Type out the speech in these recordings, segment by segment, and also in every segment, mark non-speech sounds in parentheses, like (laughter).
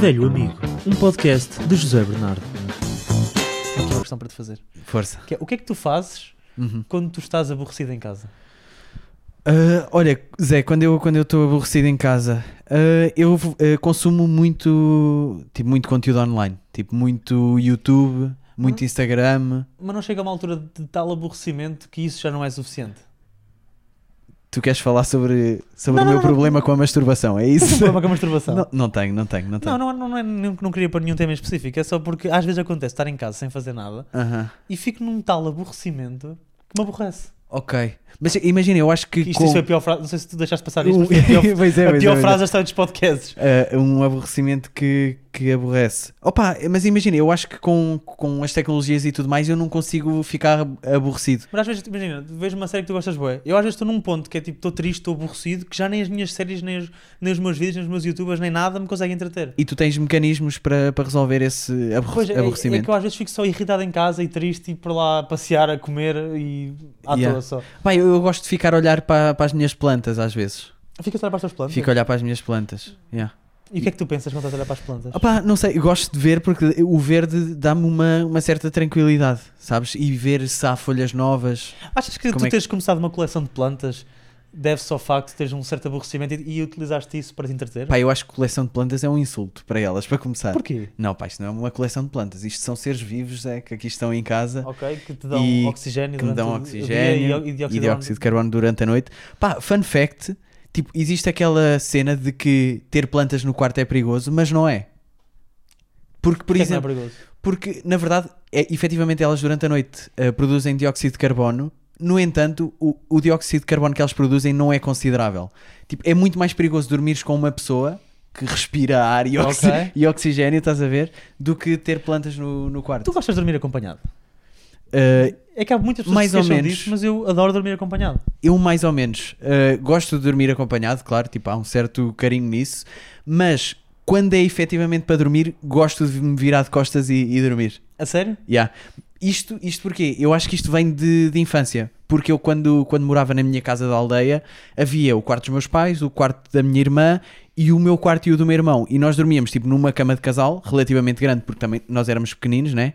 Velho Amigo, um podcast de José Bernardo. Tenho aqui uma questão para te fazer. Força. Que é, o que é que tu fazes Uhum. quando tu estás aborrecido em casa? Ah, olha, Zé, quando eu quando eu estou aborrecido em casa, ah, eu ah, consumo muito, tipo, muito conteúdo online, tipo muito YouTube, muito Hum. Instagram. Mas não chega a uma altura de tal aborrecimento que isso já não é suficiente. Tu queres falar sobre, sobre Não, o meu não, não. problema com a masturbação? É isso? (laughs) problema com a masturbação? não, não tenho, não tenho, não tenho. Não, não, não, é- não, não queria pôr nenhum tema em específico. É só porque às vezes acontece estar em casa sem fazer nada Aham. e fico num tal aborrecimento que me aborrece. Ok. Mas imagina, eu acho que. Isto, com... isto foi a pior frase. Não sei se tu deixaste passar isto, mas foi a pior, (laughs) Pois é, a pois é, pior pois é. frase da história dos podcasts. Ah, um aborrecimento que, que aborrece. Opa, mas imagina, eu acho que com, com as tecnologias e tudo mais eu não consigo ficar aborrecido. Mas às vezes, imagina, vejo uma série que tu gostas bué. Eu às vezes estou num ponto que é tipo, estou triste, estou aborrecido, que já nem as minhas séries, nem os, nem os meus vídeos, nem os meus youtubers, nem nada me conseguem entreter. E tu tens mecanismos para, para resolver esse aborre- Pois é, é aborrecimento. que eu às vezes fico só irritado em casa e triste e por lá passear, a comer e à Yeah. toa só. Pá, eu, eu gosto de ficar a olhar para, para as minhas plantas às vezes. Fica a olhar para as tuas plantas. Fico a olhar para as minhas plantas. Yeah. E o que é que tu pensas quando estás a olhar para as plantas? Opá, não sei, gosto de ver porque o verde dá-me uma, uma certa tranquilidade, sabes? E ver se há folhas novas. Achas que tu é que- teres começado uma coleção de plantas deve-se ao facto de teres um certo aborrecimento e, e utilizaste isso para te entreter? Pá, eu acho que coleção de plantas é um insulto para elas, para começar. Porquê? Não, pá, isto não é uma coleção de plantas. Isto são seres vivos é, que aqui estão em casa. Ok, que te dão E oxigênio que me durante dão oxigênio e, e e dióxido, dióxido de carbono durante a noite. Pá, fun fact: tipo, existe aquela cena de que ter plantas no quarto é perigoso, mas não é. Porque, por é que é exemplo, perigoso? porque na verdade, é, efetivamente elas durante a noite eh, produzem dióxido de carbono. No entanto, o, o dióxido de carbono que elas produzem não é considerável. Tipo, é muito mais perigoso dormires com uma pessoa que respira ar e, oxi- Ok. e oxigênio, estás a ver, do que ter plantas no, no quarto. Tu gostas de dormir acompanhado? Eh, É que há muitas pessoas Mais que ou menos. disso, mas eu adoro dormir acompanhado. Eu mais ou menos uh, gosto de dormir acompanhado, claro, tipo, há um certo carinho nisso, mas quando é efetivamente para dormir, gosto de me virar de costas e, e dormir. A sério? Yeah. Isto, isto porquê? Eu acho que isto vem de, de infância, porque eu quando, quando morava na minha casa da aldeia, havia o quarto dos meus pais, o quarto da minha irmã e o meu quarto e o do meu irmão, e nós dormíamos tipo numa cama de casal, relativamente grande, porque também nós éramos pequeninos, né?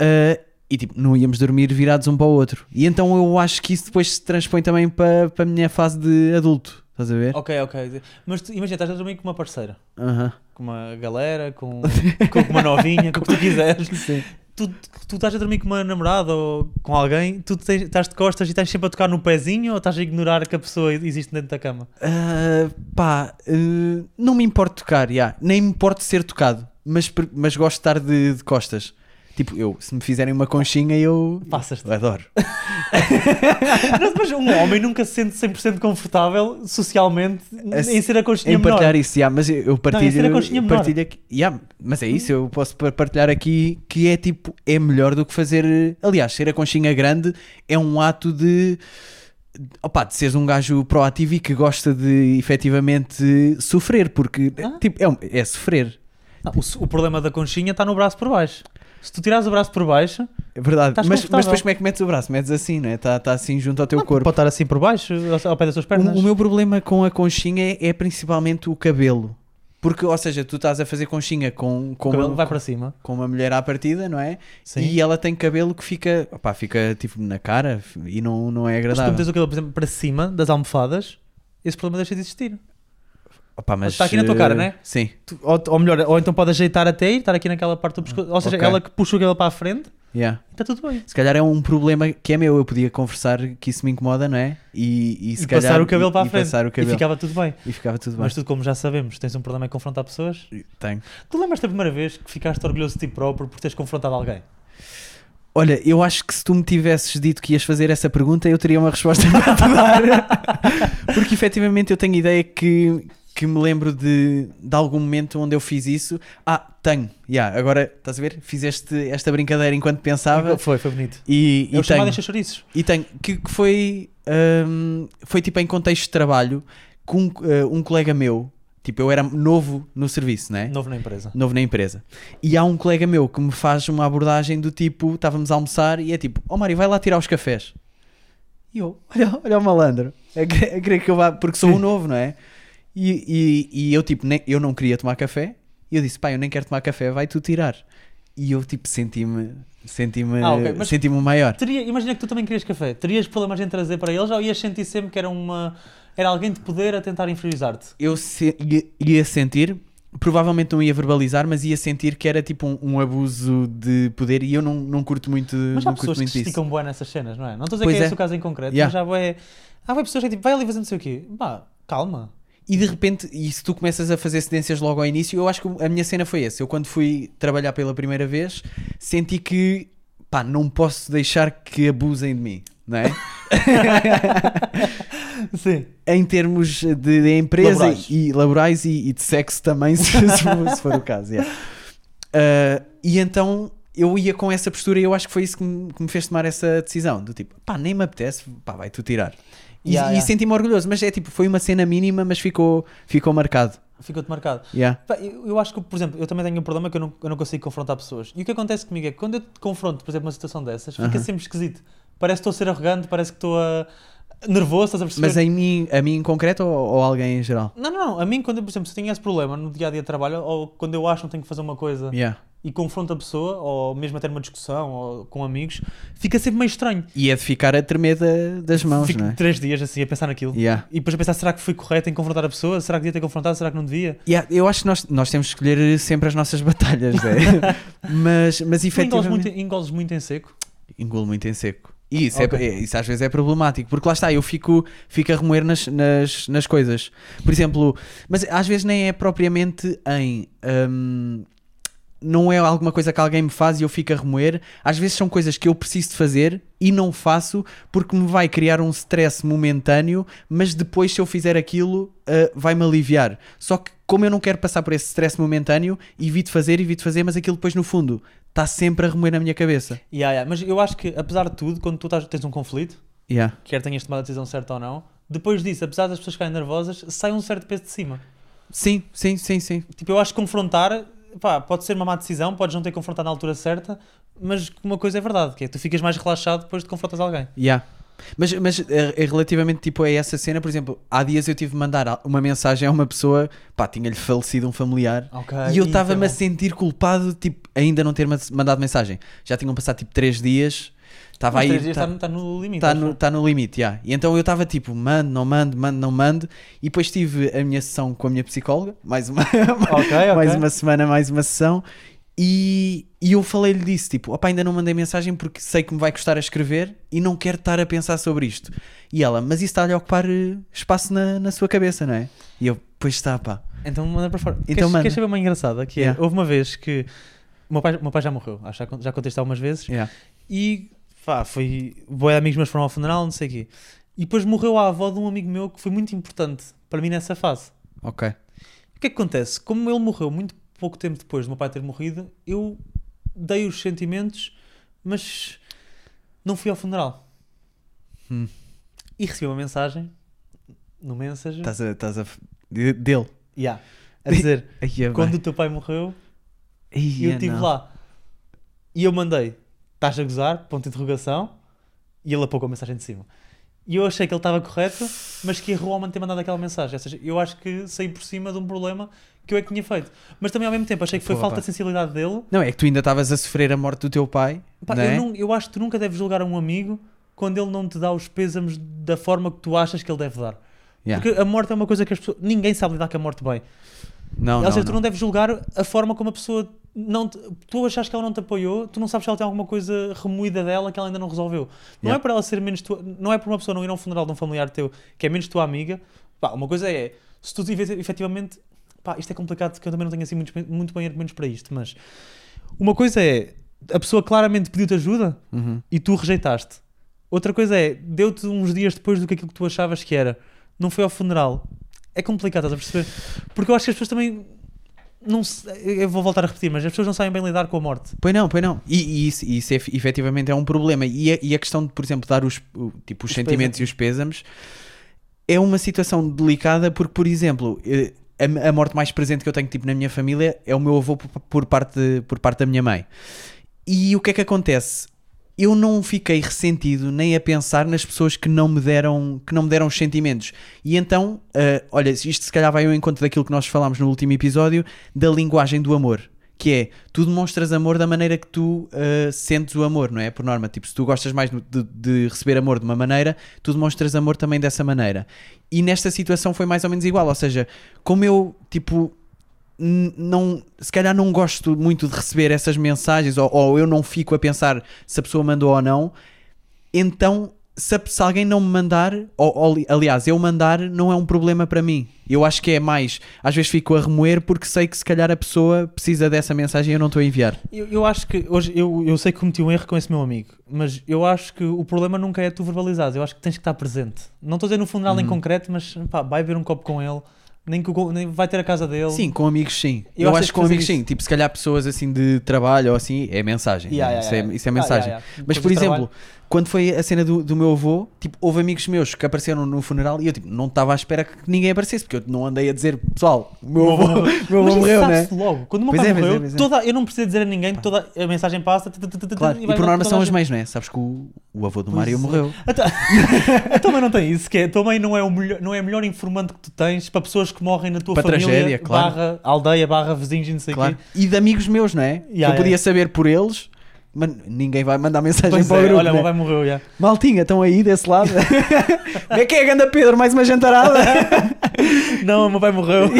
Uh, e tipo, não íamos dormir virados um para o outro. E então eu acho que isso depois se transpõe também para, para a minha fase de adulto. Estás a ver? Ok, ok. Mas tu, imagina, estás a dormir com uma parceira, Aham. com uma galera, com, com uma novinha, com o que tu quiseres. (laughs) Tu, tu estás a dormir com uma namorada ou com alguém, tu tens- estás de costas e estás sempre a tocar no pezinho ou estás a ignorar que a pessoa existe dentro da cama? Ah, pá, ah, não me importa tocar, já. nem me importa ser tocado, mas, mas gosto de estar de, de costas. Tipo, eu, se me fizerem uma conchinha, eu, Passas-te. eu adoro. Não, (laughs) (laughs) Mas um homem nunca se sente 100% confortável socialmente em ser a conchinha Em partilhar menor. isso, já, mas eu, partilho. isso era conchinha menor. partilho aqui, já, mas é isso, eu posso par- partilhar aqui que é tipo, é melhor do que fazer. Aliás, ser a conchinha grande é um ato de. Opa, de seres um gajo proativo e que gosta de efetivamente sofrer, porque Ah. tipo, é, é sofrer. Não, o, o problema da conchinha está no braço por baixo. Se tu tirares o braço por baixo, É verdade, Estás mas, mas depois como é que metes o braço? Metes assim, não é? Está tá assim junto ao teu corpo. pode estar assim por baixo, ao- pé das tuas pernas. O, o meu problema com a conchinha é, é principalmente o cabelo. Porque, ou seja, tu estás a fazer conchinha com, com, uma, vai para cima. com uma mulher à partida, não é? Sim. E ela tem cabelo que fica, opá, fica tipo na cara e não, não é Mas se tu agradável. metes o cabelo, por exemplo, para cima das almofadas, esse problema deixa de existir. Opá, mas, Está aqui na tua cara, eh, não é? Sim. Tu- ou, ou melhor, ou então pode ajeitar até e estar aqui naquela parte do pescoço. Ou seja, Ok. ela que puxa o cabelo para a frente, Yeah. está tudo bem. Se calhar é um problema que é meu. Eu podia conversar que isso me incomoda, não é? E, e se E calhar, passar o cabelo e- para a e frente. E cabelo. ficava tudo bem. E ficava tudo bem. Mas tu, como já sabemos, tens um problema em confrontar pessoas. Tenho. Tu lembras-te da primeira vez que ficaste orgulhoso de ti próprio por teres confrontado alguém? Olha, eu acho que se tu me tivesses dito que ias fazer essa pergunta, eu teria uma resposta (laughs) para te dar. (laughs) Porque efetivamente eu tenho ideia que, que me lembro de, de algum momento onde eu fiz isso. Ah, tenho. Yeah, agora, estás a ver? Fiz este, esta brincadeira enquanto pensava Foi, foi bonito. e, É e tenho. chouriços. E tenho. Que, que foi, hum, foi tipo em contexto de trabalho com eh, um colega meu. Tipo, eu era novo no serviço, né? Novo na empresa. novo na empresa. E há um colega meu que me faz uma abordagem do tipo: estávamos a almoçar e é tipo, ó oh, Mário, vai lá tirar os cafés. E eu, olha, olha o malandro, a querer a querer que eu vá, porque sou o novo, não é? E, e, e eu, tipo, nem, eu não queria tomar café, E eu disse, pá, eu nem quero tomar café, vai tu tirar. E eu, tipo, senti-me, senti-me, Ah, ok, mas- senti-me o maior. Teria, imagina que tu também querias café. Terias problemas em trazer para eles ou ias sentir sempre que era uma. Era alguém de poder a tentar inferiorizar-te? Eu se- ia, sentir, provavelmente não ia verbalizar, mas ia sentir que era tipo um, um abuso de poder e eu não, não curto muito, Mas há não pessoas que se esticam nessas cenas, não é? Não estou a dizer Pois que é, é. esse o caso em concreto, Yeah. mas já bué. Há pessoas que é tipo, vai ali fazer não sei o quê. Pá, calma. E de repente, e se tu começas a fazer cedências logo ao início, eu acho que a minha cena foi essa. Eu quando fui trabalhar pela primeira vez, senti que, pá, não posso deixar que abusem de mim, não é? (laughs) Sim. em termos de, de empresa Laborais. e laborais e, e de sexo também, (laughs) se, se for- o caso. yeah. Ah, e então eu ia com essa postura e eu acho que foi isso que me, que me fez tomar essa decisão: do tipo, pá, nem me apetece, pá, vai tu tirar. E, Yeah, e yeah. senti-me orgulhoso, mas é tipo, foi uma cena mínima, mas ficou, ficou marcado. Ficou-te marcado. Yeah. Eu, eu acho que, por exemplo, eu também tenho um problema que eu não, eu não consigo confrontar pessoas. E o que acontece comigo é que quando eu te confronto, por exemplo, uma situação dessas, fica Aham. sempre esquisito. Parece que estou a ser arrogante, parece que estou a. nervoso, estás a perceber? Mas em mim, a mim em concreto ou, ou alguém em geral? Não, não, não. A mim, quando, eu, por exemplo, se tenho esse problema no dia a dia de trabalho, ou quando eu acho que não tenho que fazer uma coisa Yeah. e confronto a pessoa, ou mesmo até numa discussão, ou com amigos, fica sempre meio estranho. E é de ficar a tremer da- das mãos, Fico não é? três dias assim a pensar naquilo. Yeah. E depois a pensar, será que fui correto em confrontar a pessoa? Será que devia ter confrontado? Será que não devia? Yeah, eu acho que nós, nós temos que escolher sempre as nossas (laughs) batalhas, é? (laughs) mas, mas Tu engoles efetivamente. muito, engoles muito em seco? Engulo muito em seco. E isso, é, é- isso às vezes é problemático, porque lá está, eu fico, fico a remoer nas, nas, nas coisas. Por exemplo, mas às vezes nem é propriamente em. hum, não é alguma coisa que alguém me faz e eu fico a remoer. Às vezes são coisas que eu preciso de fazer e não faço porque me vai criar um stress momentâneo, mas depois, se eu fizer aquilo, ah, vai-me aliviar. Só que, como eu não quero passar por esse stress momentâneo, evito fazer, evito fazer, mas aquilo depois, no fundo, está sempre a remoer na minha cabeça. Yeah, yeah. Mas eu acho que, apesar de tudo, quando tu estás- tens um conflito, Yeah. quer tenhas tomado a decisão certa ou não, depois disso, apesar das pessoas ficarem nervosas, sai um certo peso de cima. Sim, sim, sim, sim. Tipo, eu acho que confrontar, pá, pode ser uma má decisão, podes não ter confrontado na altura certa, mas uma coisa é verdade, que é tu ficas mais relaxado depois de confrontas alguém. Yeah. Mas, mas é, é relativamente tipo a essa cena, por exemplo, há dias eu tive de mandar uma mensagem a uma pessoa, pá, tinha-lhe falecido um familiar. Ok. E eu estava-me a sentir culpado, tipo, ainda não ter ma- mandado mensagem. Já tinham passado tipo 3 dias, estava aí. Está tá- no, tá no limite. Está no, tá no limite, já. E então eu estava tipo, mando, não mando, mando, não mando. E depois tive a minha sessão com a minha psicóloga, mais uma, (laughs) Ok, ok. mais uma semana, mais uma sessão. E, e eu falei-lhe disso, tipo, opa, ainda não mandei mensagem porque sei que me vai custar a escrever e não quero estar a pensar sobre isto. E ela, mas isso está-lhe a ocupar eh, espaço na, na sua cabeça, não é? E eu, pois está, pá. Então manda para fora. Então queres, manda. queres saber uma engraçada? Que é, Yeah. houve uma vez que o meu pai, o meu pai já morreu, acho que já, já contei isto algumas vezes, Yeah. e pá, foi. Boi amigos meus foram ao funeral, não sei o quê. E depois morreu a avó de um amigo meu que foi muito importante para mim nessa fase. Ok. O que é que acontece? Como ele morreu muito pouco tempo depois do meu pai ter morrido, eu dei os sentimentos, mas não fui ao funeral. Hum. E recebi uma mensagem no Messenger Estás a. Estás a de- dele. yeah, a dizer: (laughs) quando o teu pai morreu, e eu é, estive lá. E eu mandei: estás a gozar? Ponto de interrogação. E ele apagou a mensagem de cima. E eu achei que ele estava correto, mas que errou ao manter mandado aquela mensagem. Ou seja, eu acho que saí por cima de um problema que eu é que tinha feito. Mas também ao mesmo tempo achei que foi Pô, falta pá. de sensibilidade dele. Não, é que tu ainda estavas a sofrer a morte do teu pai. Pá, não é? eu, não- eu acho que tu nunca deves julgar um amigo quando ele não te dá os pêsames da forma que tu achas que ele deve dar. Yeah. Porque a morte é uma coisa que as pessoas. Ninguém sabe lidar com a morte bem. Não, Ou seja, tu não. deves julgar a forma como a pessoa. Não te- tu achas que ela não te apoiou, tu não sabes se ela tem alguma coisa remoída dela que ela ainda não resolveu. Não Yeah. é para ela ser menos tua, não é por uma pessoa não ir a um funeral de um familiar teu que é menos tua amiga. Pá, uma coisa é, se tu efetivamente, pá, isto é complicado porque eu também não tenho assim muito, muito bem argumentos para isto, mas uma coisa é, a pessoa claramente pediu-te ajuda Uhum. e tu rejeitaste. Outra coisa é, deu-te uns dias depois do que aquilo que tu achavas que era, não foi ao funeral. É complicado, estás a perceber? Porque eu acho que as pessoas também. Não se- eu vou voltar a repetir, mas as pessoas não sabem bem lidar com a morte. Pois não, pois não. E, e isso, isso é, efetivamente é um problema. E a, e a questão de, por exemplo, dar os, tipo, os, Os sentimentos pêsames. e os pêsames é uma situação delicada porque, por exemplo, eh, a, a morte mais presente que eu tenho tipo, na minha família é o meu avô por, por parte, de- por parte da minha mãe. E o que é que acontece? Eu não fiquei ressentido nem a pensar nas pessoas que não me deram, que não me deram os sentimentos. E então, uh, olha, isto se calhar vai ao encontro daquilo que nós falámos no último episódio, da linguagem do amor. Que é, tu demonstras amor da maneira que tu uh, sentes o amor, não é? Por norma, tipo, se tu gostas mais de, de receber amor de uma maneira, tu demonstras amor também dessa maneira. E nesta situação foi mais ou menos igual, ou seja, como eu, tipo, não, se calhar não gosto muito de receber essas mensagens ou, ou, eu não fico a pensar se a pessoa mandou ou não, então se, se alguém não me mandar, ou, ou, aliás, eu mandar não é um problema para mim. Eu acho que é mais, às vezes fico a remoer porque sei que se calhar a pessoa precisa dessa mensagem e eu não estou a enviar. Eu, eu acho que hoje eu, eu sei que cometi um erro com esse meu amigo, mas eu acho que o problema nunca é tu verbalizares, eu acho que tens que estar presente. Não estou a dizer no funeral uhum. em concreto, mas pá, vai beber um copo com ele nem, que, nem vai ter a casa dele. Sim, com amigos sim. Eu, eu acho que com amigos isso. sim. Tipo, se calhar pessoas assim de trabalho ou assim, é mensagem. Yeah, né? yeah, isso, é, isso é mensagem. Ah, Mas, por exemplo, quando foi a cena do, do meu avô, tipo, houve amigos meus que apareceram no funeral e eu tipo, não estava à espera que ninguém aparecesse, porque eu não andei a dizer, pessoal, o meu avô, meu avô (laughs) morreu, né? logo. Quando o meu pai morreu, é. Toda, eu não preciso dizer a ninguém, toda a mensagem passa. Claro. E, por norma são as mães, não é? Sabes que o, o avô do Mário é. morreu. (laughs) A tua mãe não tem isso, que é, a tua mãe não é, o melhor, não é a melhor informante que tu tens para pessoas que morrem na tua família, barra aldeia, barra vizinhos e não sei o quê. E de amigos meus, não é? Yeah, eu podia saber por eles mas ninguém vai mandar mensagem pois para o é, grupo. Olha, né? vai morreu já. Maltinha, estão aí desse lado. (laughs) Como é que é, Ganda Pedro? Mais uma jantarada? (laughs) Não, meu pai morreu.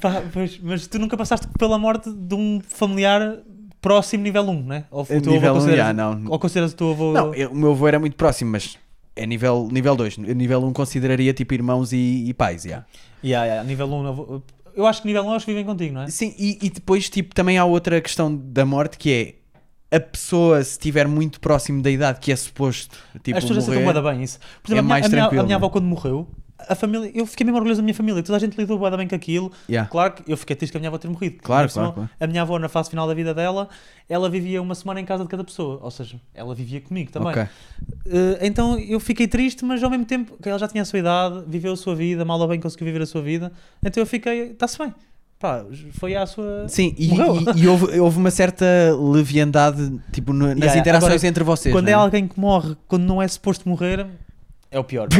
Pá, pois, mas tu nunca passaste pela morte de um familiar próximo nível 1, né? Ou o nível 1, já, não. Ou consideras o teu avô... Não, eu, o meu avô era muito próximo, mas é nível, nível 2. Nível 1 consideraria tipo irmãos e, e pais, já. Yeah, yeah, nível 1, eu acho que nível 1 vivem contigo, não é? Sim, e, e, depois tipo, também há outra questão da morte que é a pessoa, se estiver muito próximo da idade que é suposto tipo, As pessoas morrer, aceitam bem isso. Por exemplo, é a, minha, mais a, minha, a minha avó quando morreu, a família, eu fiquei mesmo orgulhoso da minha família, toda a gente lidou bem com aquilo. Yeah. Claro que eu fiquei triste que a minha avó ter morrido. Claro, claro, claro, A minha avó, na fase final da vida dela, ela vivia uma semana em casa de cada pessoa, ou seja, ela vivia comigo também. Okay. Uh, então eu fiquei triste, mas ao mesmo tempo que ela já tinha a sua idade, viveu a sua vida, mal ou bem conseguiu viver a sua vida, então eu fiquei, está-se bem. Pá, foi à sua. Sim, e, e, e houve, houve, uma certa leviandade tipo, no, nas yeah, interações agora, entre vocês. Quando é? é alguém que morre, quando não é suposto morrer, é o pior. É,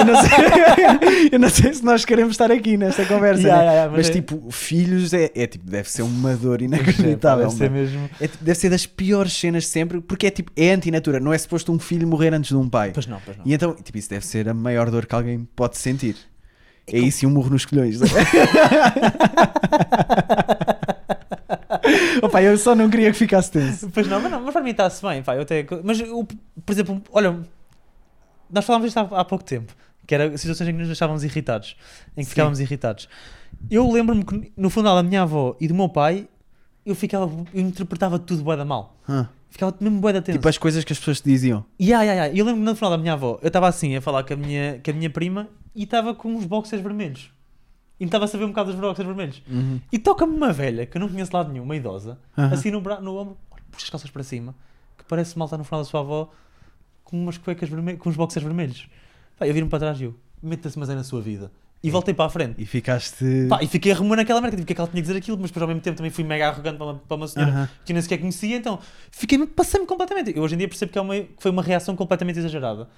eu, não sei, (laughs) eu, não sei, se nós queremos estar aqui nesta conversa, yeah, né? yeah, mas, mas é... tipo, filhos é, é, tipo, deve ser uma dor inacreditável. deve ser mesmo. É, deve ser das piores cenas sempre, porque é tipo, é antinatura, não é suposto um filho morrer antes de um pai. Pois não, pois não. E então, tipo, isso deve ser a maior dor que alguém pode sentir. É isso e um murro nos colhões. (laughs) Opa, eu só não queria que ficasse tenso. Pois não, mas, não, mas para mim está-se bem. Pá, eu até, mas, eu, por exemplo, olha, nós falámos disto há, há, pouco tempo, que era situações em que nos deixávamos irritados, em que Sim. ficávamos irritados. Eu lembro-me que no funeral da minha avó e do meu pai, eu ficava, eu interpretava tudo bué da mal. Huh. Ficava mesmo bué da tenso. Tipo as coisas que as pessoas te diziam. Yeah, yeah, yeah. Eu lembro-me no final da minha avó, eu estava assim a falar com a minha, com a minha prima e estava com uns boxers vermelhos. E estava a saber um bocado dos boxers vermelhos. Uhum. E toca-me uma velha, que eu não conheço lado nenhum, uma idosa, uhum. assim no, no ombro, puxa as calças para cima, que parece mal estar no final da sua avó com umas cuecas vermelhas, com uns boxers vermelhos. Pá, eu viro-me para trás e eu, meta-se mas é na sua vida. E voltei para a frente. E ficaste. Pá, e fiquei a remoer naquela merda, tipo, que é que ela tinha que dizer aquilo, mas depois ao mesmo tempo também fui mega arrogante para uma, para uma senhora Aham. que nem sequer conhecia, então fiquei passei-me completamente. Eu hoje em dia percebo que, é uma, que foi uma reação completamente exagerada.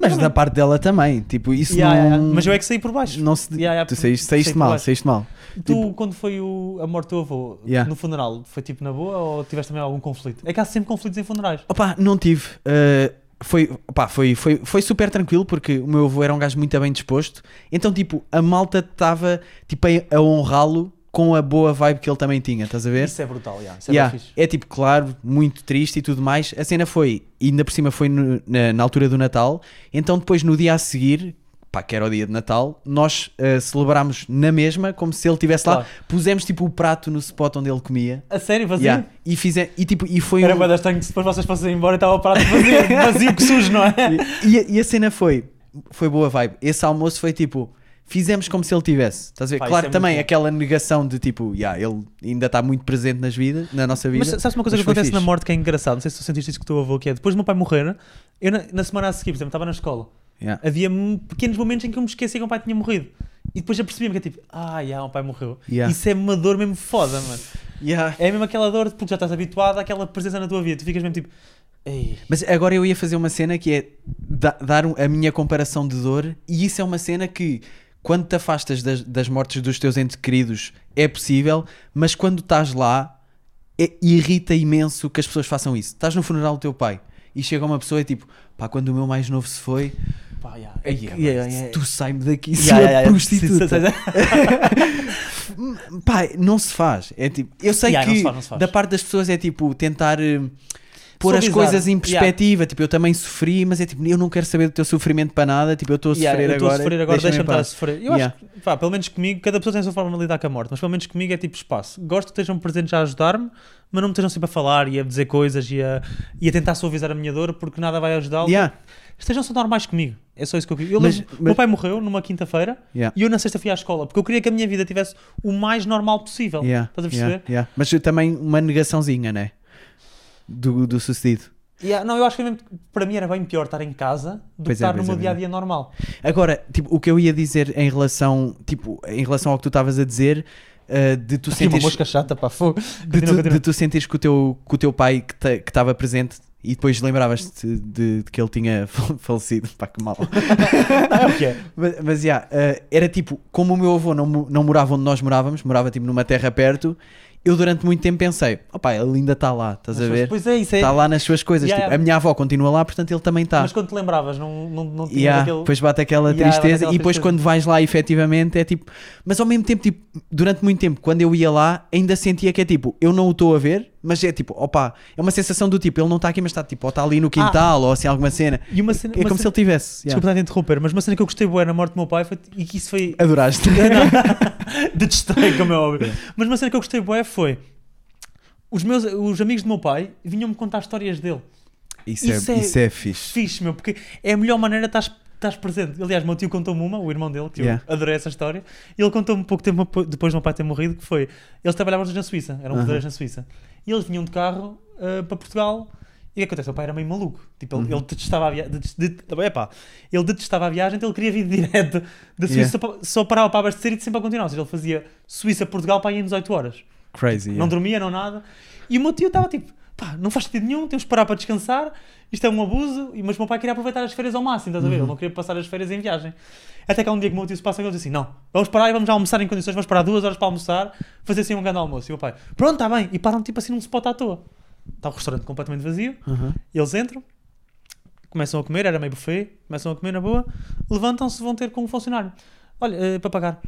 Mas da parte dela também, tipo, isso Yeah, não. yeah, yeah. Mas eu é que saí por baixo. Não se... Tu saíste, saíste mal, saíste mal. Tu, Tipo- quando foi o, a morte do avô, no funeral, foi tipo na boa ou tiveste também algum conflito? É que há sempre conflitos em funerais. Opa, não tive. Uh, foi, opa, foi, foi, foi super tranquilo porque o meu avô era um gajo muito bem disposto. Então, tipo, a malta estava tipo, a, a honrá-lo com a boa vibe que ele também tinha, estás a ver? Isso é brutal, yeah. isso é Yeah, é tipo, claro, muito triste e tudo mais. A cena foi, ainda por cima foi no- na, na altura do Natal. Então, depois no dia a seguir, pá, que era o dia de Natal, nós uh, celebrámos na mesma, como se ele estivesse lá. Claro. Pusemos tipo o prato no spot onde ele comia. A sério, vazio? Yeah, e, fize, e, tipo, e foi Era um- estranho que depois vocês fossem embora e estava o prato vazio, (laughs) vazio que sujo, não é? e, e a- cena foi, foi boa vibe. Esse almoço foi tipo, fizemos como se ele tivesse. Estás a ver? Pá, claro, é também muito aquela negação de tipo, yeah, ele ainda está muito presente nas vidas, na nossa vida. Mas sabes uma coisa que acontece na fixe. morte que é engraçado? Não sei se tu sentiste isso com o teu avô, que é depois do meu pai morrer, eu na, na semana a seguir, por exemplo, estava na escola. Yeah. Havia pequenos momentos em que eu me esquecia que o pai tinha morrido. E depois já percebi-me que é tipo, ah, já, o pai morreu. Yeah. Isso é uma dor mesmo foda, mano. Yeah. É mesmo aquela dor de porque já estás habituado àquela presença na tua vida. Tu ficas mesmo tipo. Ei. Mas agora eu ia fazer uma cena que é da- dar a minha comparação de dor, e isso é uma cena que, quando te afastas das, das mortes dos teus entes queridos, é possível, mas quando estás lá, é- irrita imenso que as pessoas façam isso. Estás no funeral do teu pai e chega uma pessoa e tipo, pá, quando o meu mais novo se foi, Pá, yeah. Ei, Yeah, yeah, yeah. tu sai-me daqui, Yeah, sua yeah, prostituta. (laughs) Pá, não se faz. É tipo, eu sei Yeah, não que se faz, não se faz. da parte das pessoas é tipo tentar eh, pôr as coisas em perspectiva. Tipo, eu também sofri, mas é tipo, eu não quero saber do teu sofrimento para nada. Tipo, eu estou a sofrer eu estou agora. a agora, deixa-me estar a sofrer. Eu acho que, pá, pelo menos comigo, cada pessoa tem a sua forma de lidar com a morte, mas pelo menos comigo é tipo espaço. Gosto que estejam presentes a ajudar-me, mas não me estejam sempre a falar e a dizer coisas e a, e a tentar suavizar a minha dor porque nada vai ajudá-lo. Yeah, só normais comigo. É só isso que eu queria. Eu Mas- lembro- mas- Meu pai morreu numa quinta-feira yeah, e eu na sexta fui à escola porque eu queria que a minha vida tivesse o mais normal possível. yeah, Estás a perceber? yeah. Mas também uma negaçãozinha, né? Do, do sucedido. Não, eu acho que mesmo, para mim era bem pior estar em casa do que Pois é, estar no é, meu pois dia a é. dia normal. Agora, tipo, o que eu ia dizer em relação, tipo, em relação ao que tu estavas a dizer, eh, de tu Aqui uma sentires mosca chata, pá, fogo. de tu, de tu sentires que o teu, que o teu pai que que estava presente e depois lembravas-te de, de que ele tinha (laughs) falecido. Pá, que mal. (laughs) É o que é? mas, mas yeah, eh, era tipo, como o meu avô não, não morava onde nós morávamos, morava tipo numa terra perto, eu durante muito tempo pensei, opá, ele ainda está lá, estás a ver? Pois é, isso é. Está lá nas suas coisas. Yeah, tipo. A minha avó continua lá, portanto ele também está. Mas quando te lembravas, não, não, não tinha Yeah, aquele. Depois bate aquela Yeah, bate tristeza aquela e depois tristeza. quando vais lá efetivamente é tipo, mas ao mesmo tempo, tipo, durante muito tempo, quando eu ia lá, ainda sentia que é tipo, eu não o estou a ver, mas é tipo, opa, é uma sensação do tipo, ele não está aqui, mas está tipo, ou está ali no quintal, ou assim alguma cena. E uma cena. É como se cena- ele tivesse. yeah. Desculpa a interromper, mas uma cena que eu gostei boa na morte do meu pai foi, e que isso foi. Adoraste. (laughs) Detestei, como é óbvio. Mas uma cena que eu gostei boa foi. Os, meus, os amigos do meu pai vinham-me contar histórias dele. Isso, Isso é, é- isso é fixe. Fixe, meu, porque é a melhor maneira de estás, estás presente. Aliás, meu tio contou-me uma, o irmão dele, que Yeah. eu adorei essa história. E ele contou-me pouco tempo depois do meu pai ter morrido que foi. Eles trabalhavam na Suíça, eram pedreiros na Suíça. E eles vinham de carro ah, para Portugal. E o que acontece? O pai era meio maluco. Tipo, ele, Uhum. ele detestava a viagem. ele detestava a viagem, então ele queria vir (laughs) direto da Suíça, Yeah. só, pa- só parava para abastecer e sempre a continuar. Ou seja, ele fazia Suíça-Portugal para ir em 18 horas. Crazy. Não yeah. dormia, não nada. E o meu tio estava tipo, pá, não faz sentido nenhum, temos que parar para descansar, isto é um abuso. Mas o meu pai queria aproveitar as férias ao máximo, estás a ver? Uhum. Ele não queria passar as férias em viagem. Até que há um dia que o meu tio se passa e ele diz assim: não, vamos parar e vamos já almoçar em condições, vamos parar duas horas para almoçar, fazer assim um grande almoço. E o meu pai, pronto, está bem. E param tipo assim num spot à toa. Está o restaurante completamente vazio, Uhum. eles entram, começam a comer, era meio buffet, começam a comer na boa, levantam-se, vão ter com um funcionário. Olha, é para pagar.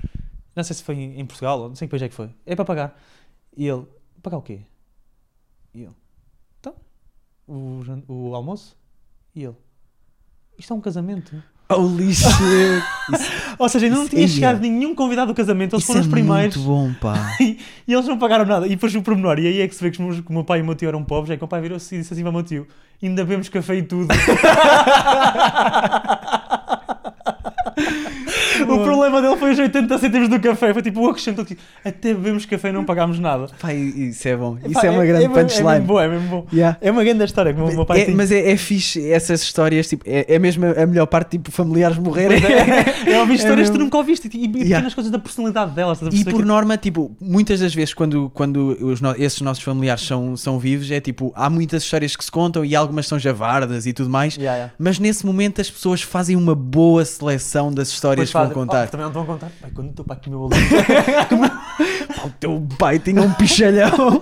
Não sei se foi em Portugal, ou não sei que país é que foi. É para pagar. E ele, pagar o quê? E ele, o, o almoço? E ele, isto é um casamento. Holy (laughs) shit. Isso, Ou seja, ainda não tinha chegado nenhum convidado do casamento, eles isso foram é os primeiros. muito bom, pá. (laughs) E eles não pagaram nada. E depois o pormenor. E aí é que se vê que, meus- que o meu pai e o meu tio eram pobres. É que o meu pai virou-se e disse assim para o meu tio: Ainda bebemos café e tudo. (laughs) o problema dele foi os 80 cêntimos do café. Foi tipo o acrescentou tipo, até bebemos café e não pagámos nada. Pá, isso é bom. Isso Epá, é uma grande mesmo- É punchline. mesmo bom, é mesmo bom. Yeah. É uma grande história que o meu, pai É, mas é, é fixe essas histórias, tipo, é, é mesmo a melhor parte, tipo, familiares morrerem. Pois é, é ouvir (laughs) histórias que tu nunca ouviste e, e Yeah. pequenas coisas da personalidade delas. E por que- norma, tipo, muitas das vezes quando, quando os no- esses nossos familiares são, são vivos, é tipo, há muitas histórias que se contam e algumas são javardas e tudo mais, Yeah, yeah. mas nesse momento as pessoas fazem uma boa seleção das histórias Depois que vão fazem- contar. Também não estão a contar. Pai, quando o teu pai comeu ali. (laughs) Pá, o teu pai tinha um pichalhão.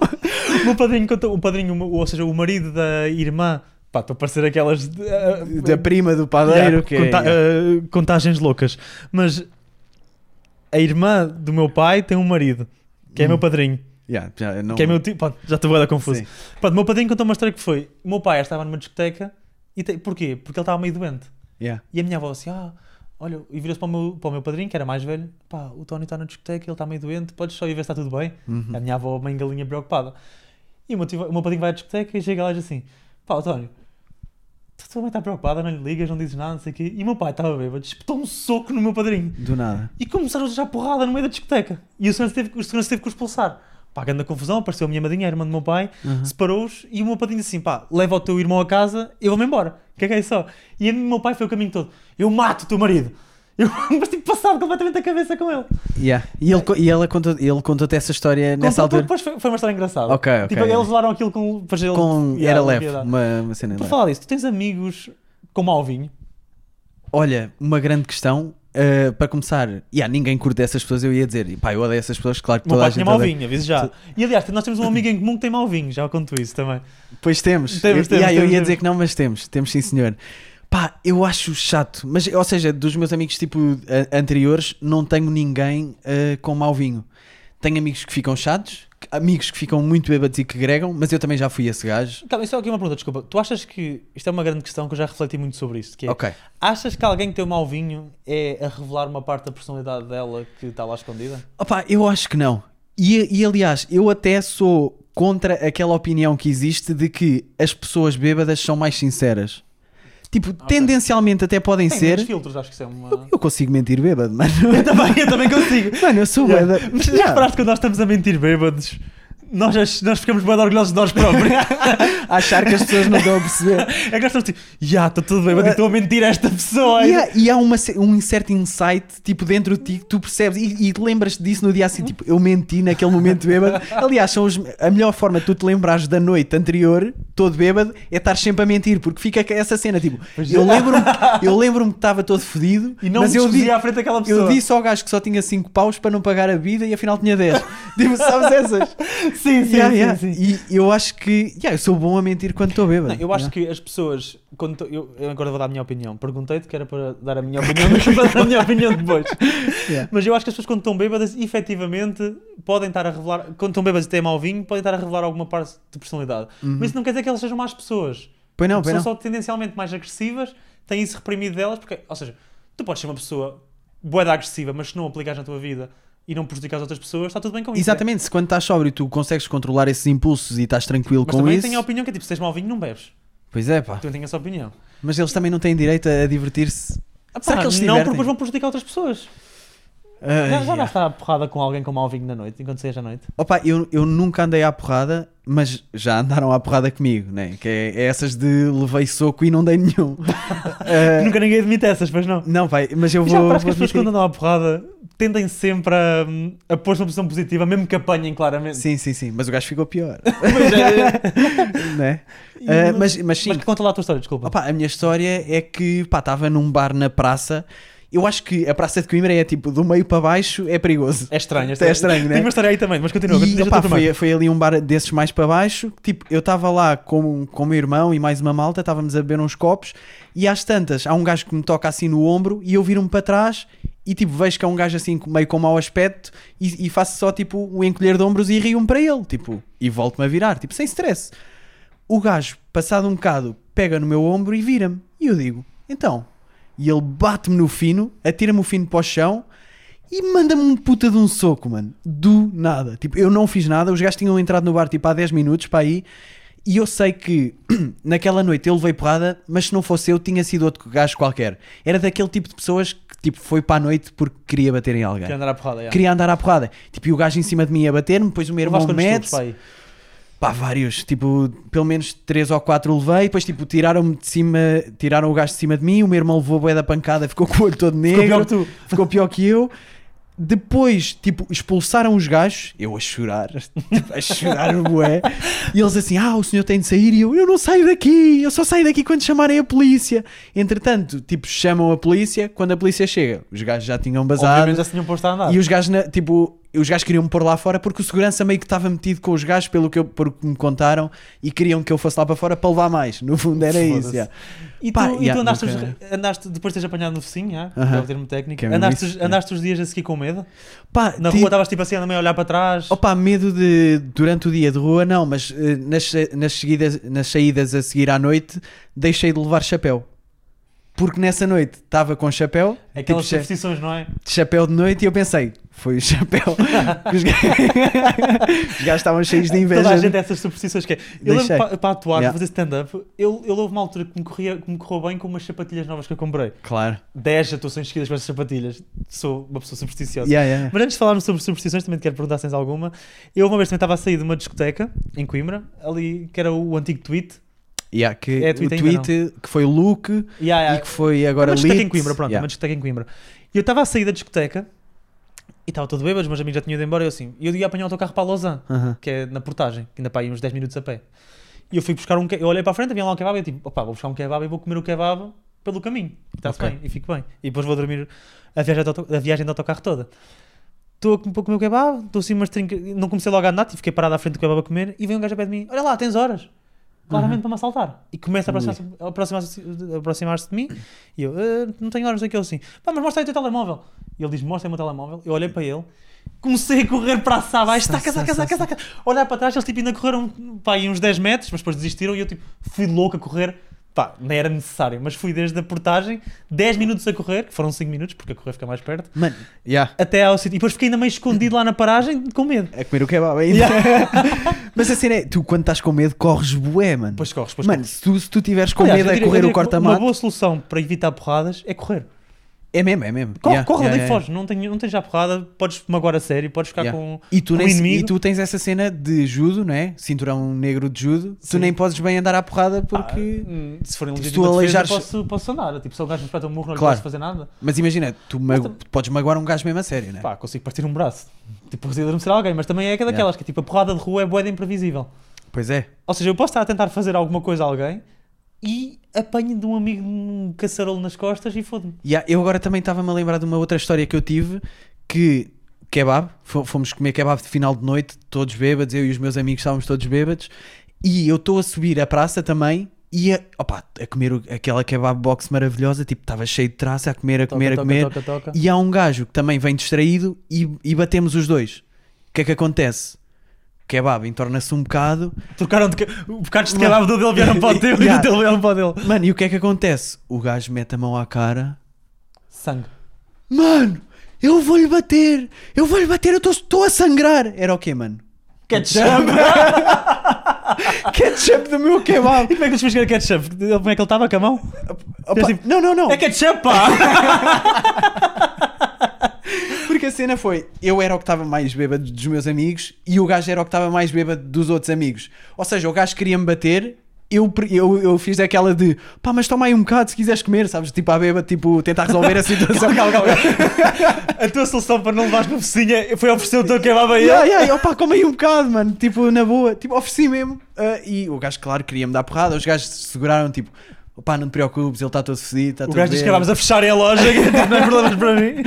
O meu padrinho contou, o padrinho, ou seja, o marido da irmã, pá, estou a parecer aquelas uh, da prima do padeiro, yeah, que é- conta- uh, contagens loucas. Mas a irmã do meu pai tem um marido, que é Hum. meu padrinho, Yeah, já, não... que é meu tio, pá, já estou a dar confuso. Sim. Pronto, meu padrinho contou uma história que foi: o meu pai estava numa discoteca e te, porquê? Porque ele estava meio doente. Yeah. E a minha avó assim, ah, olha, e virou-se para, o meu- para o meu padrinho, que era mais velho, pá, o Tony está na discoteca, ele está meio doente, podes só ir ver se está tudo bem. Uhum. A minha avó, mãe galinha preocupada. E o meu, o meu padrinho vai à discoteca e chega lá e diz assim: pá, António, tu também está preocupada, não lhe ligas, não dizes nada, não sei o quê. E o meu pai estava bêbado, espetou um soco no meu padrinho. Do nada. E começaram a já porrada no meio da discoteca. E o segurança teve, o segurança teve que os expulsar. Pá, grande confusão, apareceu a minha madrinha, a irmã do meu pai, Uhum. separou-os e o meu padrinho disse assim: pá, leva o teu irmão a casa, eu vou-me embora. O que é que é só? E o meu pai foi o caminho todo: eu mato o teu marido. (laughs) Eu, mas tipo, passado completamente a cabeça com ele. Yeah. E, ele, e ela contou, ele contou-te essa história nessa Contou- altura? Depois foi, foi uma história engraçada. Ok, ok. Tipo, eles levaram aquilo com. Para ele, Com, Yeah, era leve, uma, uma cena Por leve. falar disso, tu tens amigos com mau vinho? Olha, uma grande questão. Uh, para começar, yeah, ninguém curte essas pessoas. Eu ia dizer, pá, eu odeio essas pessoas. Claro que meu toda a pai tinha gente mau odeia. vinho, aviso já. E aliás, nós temos um amigo em comum que tem mau vinho, já conto isso também. Pois temos. Temos, eu, temos, yeah, eu temos, ia temos. dizer que não, mas temos. Temos sim, senhor. Pá, eu acho chato. Mas, ou seja, dos meus amigos tipo anteriores, não tenho ninguém uh, com mau vinho. Tenho amigos que ficam chatos, amigos que ficam muito bêbados e que gregam, mas eu também já fui esse gajo. Calma, isso é aqui uma pergunta, desculpa. Tu achas que. Isto é uma grande questão que eu já refleti muito sobre isto. Que é, Ok. Achas que alguém que tem um mau vinho é a revelar uma parte da personalidade dela que está lá escondida? Opa, eu acho que não. E, e, aliás, eu até sou contra aquela opinião que existe de que as pessoas bêbadas são mais sinceras. Tipo, tendencialmente até podem Tem ser. filtros, acho que isso é uma. Eu, eu consigo mentir bêbado, mano. Eu também, eu também consigo. Mano, eu sou Yeah. bêbado. Mas já reparaste quando nós estamos a mentir bêbados? Nós, nós ficamos bem orgulhosos de nós próprios. (laughs) Achar que as pessoas não estão a perceber. é que nós estamos tipo, já, estou tudo bêbado e estou a mentir a esta pessoa. E há, e há uma um certo insight, tipo, dentro de ti que tu percebes e, e te lembras disso no dia assim, tipo, eu menti naquele momento bêbado. Aliás, são os- a melhor forma de tu te lembrares da noite anterior, todo bêbado, é estar sempre a mentir, porque fica essa cena, tipo, Pois eu é. lembro-me eu lembro que estava todo fodido, E não mas eu, descozia di, à frente daquela pessoa. eu disse ao gajo que só tinha 5 paus para não pagar a vida e afinal tinha 10. (laughs) tipo, sabes essas? Sim, sim, Yeah, sim, yeah. sim. E eu acho que, yeah, eu sou bom a mentir quando estou bêbado. Não, eu acho que as pessoas. Quando tô- eu, eu agora vou dar a minha opinião. Perguntei-te que era para dar a minha opinião, (laughs) mas para dar a minha opinião depois. Mas eu acho que as pessoas, quando estão bêbadas, efetivamente podem estar a revelar. Quando estão bêbadas e têm mau vinho, podem estar a revelar alguma parte de personalidade. Mas isso não quer dizer que elas sejam más pessoas. Pois não, pois são não. só tendencialmente mais agressivas, têm isso reprimido delas, porque, ou seja, tu podes ser uma pessoa boeda agressiva, mas se não aplicares na tua vida e não prejudicares outras pessoas, está tudo bem com isso. Exatamente, se quando estás sóbrio tu consegues controlar esses impulsos e estás tranquilo Mas com também isso. tenho a opinião que é tipo, se tens mau vinho, não bebes. Pois é, pá. Tu tenho essa opinião. Mas eles também não têm direito a divertir-se. Ah, Será pá, que eles se não, divertem? porque depois vão prejudicar outras pessoas. Ah, já já yeah. a porrada com alguém com mau vinho na noite, enquanto saís à noite? Opa, eu, eu nunca andei à porrada, mas já andaram à porrada comigo, né? Que é, é essas de levei soco e não dei nenhum. Ah, (laughs) Nunca ninguém admite essas, pois não. não, pai, mas eu Mas vou. já parece que vou as pessoas quando andam à porrada tendem sempre a, a pôr-se uma posição positiva, mesmo que apanhem claramente. Sim, sim, sim, mas o gajo ficou pior. (laughs) Mas, é- né? Ah, mas, mas sim, Mas conta lá a tua história, desculpa. Opa, a minha história é que estava num bar na praça. Eu acho que a praça de Coimbra é tipo do meio para baixo é perigoso. É estranho. É estranho, né? Tenho uma história aí também, mas continua. E, diz a opá, tua primeiro. foi, foi ali um bar desses mais para baixo. Tipo, eu estava lá com, com o meu irmão e mais uma malta, estávamos a beber uns copos. E às tantas, há um gajo que me toca assim no ombro e eu viro-me para trás. E tipo, vejo que é um gajo assim meio com mau aspecto. E, e faço só tipo o encolher de ombros e rio-me para ele. Tipo, e volto-me a virar, tipo, sem stress. O gajo, passado um bocado, pega no meu ombro e vira-me. E eu digo, então. E ele bate-me no fino, atira-me o fino para o chão e manda-me um puta de um soco, mano. Do nada. Tipo, eu não fiz nada. Os gajos tinham entrado no bar tipo há 10 minutos para aí. E eu sei que (clears throat) naquela noite ele veio porrada, mas se não fosse eu, tinha sido outro gajo qualquer. Era daquele tipo de pessoas que tipo, foi para a noite porque queria bater em alguém. Quer andar à porrada, já. Queria andar à porrada. Tipo, e o gajo em cima de mim ia bater-me, depois o meu irmão mete? Pá, vários. Tipo, pelo menos três ou quatro levei. Depois, tipo, tiraram-me de cima, tiraram o gajo de cima de mim. O meu irmão levou a boia da pancada, ficou com o olho todo negro. Ficou pior que tu. Ficou pior que eu. Depois, tipo, expulsaram os gajos. Eu a chorar, tipo, a chorar o bué. E eles assim, ah, o senhor tem de sair. E eu, eu não saio daqui. Eu só saio daqui quando chamarem a polícia. Entretanto, tipo, chamam a polícia. Quando a polícia chega, os gajos já tinham basado. Obviamente já se tinham posto a andar. E os gajos, na- tipo, os gajos queriam me pôr lá fora porque o segurança meio que estava metido com os gajos, pelo que, eu, por que me contaram, e queriam que eu fosse lá para fora para levar mais. No fundo era isso. Yeah. E tu, Pá, e tu yeah, andaste, nunca- os- andaste, depois de teres apanhado no focinho, já? Aham. é o termo técnico, é andaste, isso, os- andaste os dias a seguir com medo? Pá, Na rua estavas tipo assim, andando meio a olhar para trás? Opa, medo de durante o dia de rua, não, mas eh, nas, nas, seguidas, nas saídas a seguir à noite deixei de levar chapéu. Porque nessa noite estava com chapéu, Aquelas tipo, superstições, não é? de chapéu de noite, e eu pensei, foi o chapéu. (laughs) os gajos (laughs) os gajos estavam cheios de inveja. Toda a gente tem essas superstições que é. Eu lembro Deixei. para, para atuar, Yeah. fazer stand-up, eu, eu houve uma altura que me, corria, que me correu bem com umas sapatilhas novas que eu comprei. Claro. 10 atuações seguidas com essas sapatilhas. Sou uma pessoa supersticiosa. Yeah, yeah. Mas antes de falarmos sobre superstições, também te quero perguntar se tens alguma. Eu uma vez também estava a sair de uma discoteca em Coimbra, ali que era o antigo tweet. Yeah, que É o tweet que foi Luke Yeah, yeah. e que foi agora uma discoteca em Lit. Coimbra, pronto, Yeah. uma discoteca em Coimbra. E eu estava a sair da discoteca e estava todo bêbado, os meus amigos já tinham ido embora. E eu assim, eu ia apanhar o autocarro para Lausanne, Aham. que é na portagem, que ainda para aí uns 10 minutos a pé. E eu fui buscar um kebab, eu olhei para a frente, havia lá um kebab e eu tipo, opá, vou buscar um kebab e vou comer o kebab pelo caminho. E Está-se Ok. bem, e fico bem. E depois vou dormir a viagem de, auto, a viagem de autocarro toda. Estou a comer o kebab, estou assim umas trincas, não comecei logo a andar, ficar parado à frente do kebab a comer e vem um gajo a pé de mim, olha lá, tens horas. Claramente para me assaltar. E começa a aproximar-se a aproximar-se a aproximar-se de mim e eu, "Ah, não tenho horas, não que ele assim. Pá, mas mostra aí o teu telemóvel. E ele diz, mostra aí o meu telemóvel. Eu olhei para ele, comecei a correr para a abaixo, Sa- taca, sa- taca, sa- taca, sa- taca. Olhar para trás, eles tipo ainda correram pá, aí uns 10 metros, mas depois desistiram e eu tipo fui louco a correr. Pá, nem era necessário, mas fui desde a portagem, 10 minutos a correr, que foram 5 minutos, porque a correr fica mais perto, Mano, yeah. até ao sítio. E depois fiquei ainda meio escondido lá na paragem, com medo. A comer o kebab ainda. (laughs) Mas a cena é, tu quando estás com medo corres bué, mano. Depois corres, depois mano, se tu, se tu tiveres com Aliás, medo a correr o que Uma corta-mato, boa solução para evitar porradas é correr. É mesmo, é mesmo. Corre, Yeah, corre yeah, ali e yeah, foge. Não, tem, não tens já porrada, podes magoar a sério, podes ficar com. E tu, com nem, o se- inimigo. e tu tens essa cena de judo, não é? Cinturão negro de judo. Tu Sim. nem podes bem andar à porrada Pá, porque. hum, se forem legítima tu defesa, aleijares- posso, posso andar. Tipo, se o gajo me espeta um murro, não lhe Claro. posso fazer nada. Mas imagina, tu ma- Mas podes magoar um gajo mesmo a sério, não é? Pá, consigo partir um braço. Tipo, consigo adormecer alguém, mas também é que é daquelas que tipo, a porrada de rua é boeda imprevisível. Pois é. Ou seja, eu posso estar a tentar fazer alguma coisa a alguém e apanho de um amigo um caçarolo nas costas e foda-me. Yeah, eu agora também estava-me a lembrar de uma outra história que eu tive que kebab, fo- fomos comer kebab de final de noite, todos bêbados, eu e os meus amigos estávamos todos bêbados, e eu estou a subir a praça também e a, opa, a comer o- aquela kebab box maravilhosa, tipo, estava cheio de traça, a comer, a comer, a toca, comer, toca, toca. e há um gajo que também vem distraído e, e batemos os dois. O que é que acontece? Kebab entorna-se um bocado, Trocaram de ca... bocados de kebab do dele vieram para o (laughs) teu e do teu vieram para o dele. mano, e o que é que acontece? O gajo mete a mão à cara Sangue. Mano, eu vou-lhe bater! Eu vou-lhe bater, eu estou a sangrar! Era o quê, mano? Ketchup. (laughs) Ketchup do meu kebab! e como é que eles fizeram ketchup? Como é que ele estava com a mão? Opa, tipo, não, não, não! É ketchup, pá! (laughs) A cena foi: eu era o que estava mais bêbado dos meus amigos e o gajo era o que estava mais bêbado dos outros amigos. Ou seja, o gajo queria-me bater. Eu, eu, eu fiz aquela de pá, mas toma aí um bocado se quiseres comer, sabes? Tipo, à bêbada, tipo, tentar resolver a situação. (laughs) calma, calma, calma. (laughs) A tua solução para não levares na focinha foi oferecer o teu kebab a ele. Yeah, yeah, yeah, pá, come aí um bocado, mano. Tipo, na boa. Tipo, ofereci mesmo. Ah, e o gajo, claro, queria-me dar porrada. Os gajos se seguraram, tipo, pá, não te preocupes, ele está todo fedido. Está O tudo gajo diz bem." (laughs) que acabámos a fecharem a loja e não é problemas para mim.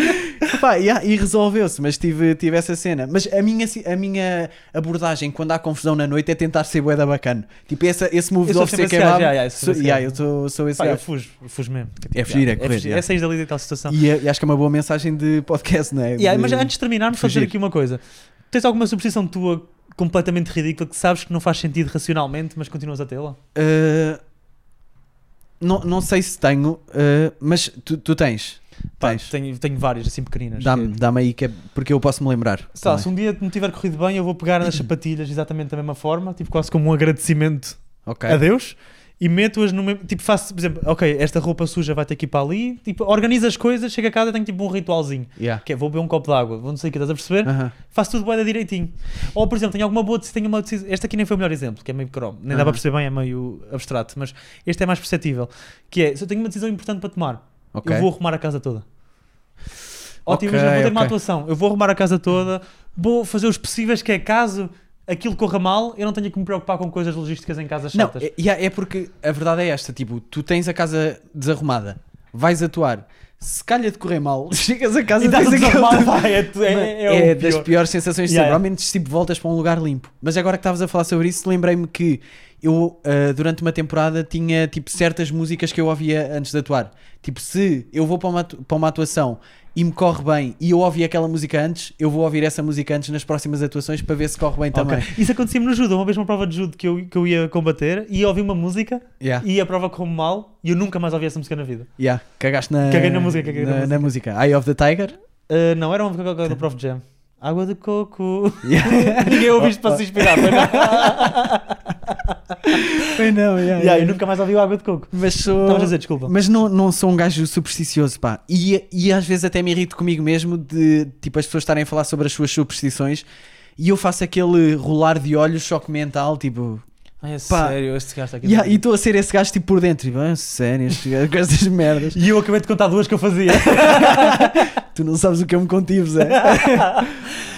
Pá, yeah, e resolveu-se, mas tive, tive essa cena. Mas a minha, a minha abordagem quando há confusão na noite é tentar ser bué da bacana. Tipo, essa, esse move de oferecer gajo, kebab. yeah, yeah, eu sou yeah, eu sou, sou esse Pá, eu fujo, eu fujo mesmo. É fugir, é correr, fugir. yeah. É sair dali daquela situação. E, e acho que é uma boa mensagem de podcast, não é? Yeah, De- mas antes de terminarmos, dizer fugir. aqui uma coisa. Tens alguma superstição tua completamente ridícula que sabes que não faz sentido racionalmente, mas continuas a tê-la? Uh, não, não sei se tenho, uh, mas tu, tu tens. Pá, tens. tenho, tenho várias assim pequeninas. Dá-me que- dá aí que é, porque eu posso me lembrar. Lá, também. se um dia me tiver corrido bem, eu vou pegar nas (coughs) sapatilhas exatamente da mesma forma, tipo quase como um agradecimento Ok. a Deus e meto-as no mesmo. Tipo, faço, por exemplo, ok, esta roupa suja vai ter que ir para ali, tipo, organizo as coisas, chego a casa e tenho tipo um ritualzinho. Yeah. Que é, vou beber um copo de água, vou não sei o que, estás a perceber? Aham. Faço tudo boeda direitinho. Ou, por exemplo, tenho alguma boa decisão, tenho uma decisão. Esta aqui nem foi o melhor exemplo, que é meio cromo. Nem dá Aham. para perceber bem, é meio abstrato, mas este é mais perceptível. Que é, se eu tenho uma decisão importante para tomar, Ok. eu vou arrumar a casa toda. Ótimo, Ok, imagina, vou ter uma ok. atuação, eu vou arrumar a casa toda, vou fazer os possíveis que é caso aquilo corra mal, eu não tenho que me preocupar com coisas logísticas em casas Não, chatas. é, é porque a verdade é esta: tipo, tu tens a casa desarrumada, vais atuar, se calha de correr mal, (laughs) chegas a casa e tens aquele- vai, é, é, é, é o das pior. piores sensações de Yeah, sempre. Ao menos tipo voltas para um lugar limpo. Mas agora que estavas a falar sobre isso, lembrei-me que eu ah, durante uma temporada tinha tipo certas músicas que eu ouvia antes de atuar. Tipo, se eu vou para uma, para uma atuação e me corre bem e eu ouvi aquela música antes, eu vou ouvir essa música antes nas próximas atuações para ver se corre bem Ok. também. Isso acontecia-me no judo, uma vez uma prova de judo que eu, que eu ia combater e ouvi uma música Yeah. e a prova correu mal e eu nunca mais ouvi essa música na vida. Yeah. Cagaste na, Caguei na música, caguei na na, na música. Eye of the Tiger. Uh, não, era uma música do Prof Jam. Água de coco. Yeah. (laughs) Ninguém ouviu isto para se inspirar, não? (laughs) Foi não, yeah, yeah. eu nunca mais ouvi o água de coco. Mas sou. Estavas a dizer, desculpa. Mas não, não sou um gajo supersticioso, pá. E, e às vezes até me irrito comigo mesmo de tipo as pessoas estarem a falar sobre as suas superstições e eu faço aquele rolar de olhos, choque mental, tipo, Ai, é Pá. sério, este gajo está aqui. Yeah, e estou a ser esse gajo tipo por dentro. Tipo, ah, sério, este gajo com estas merdas. E eu acabei de contar duas que eu fazia. (laughs) tu não sabes o que eu me contive, Zé. (laughs)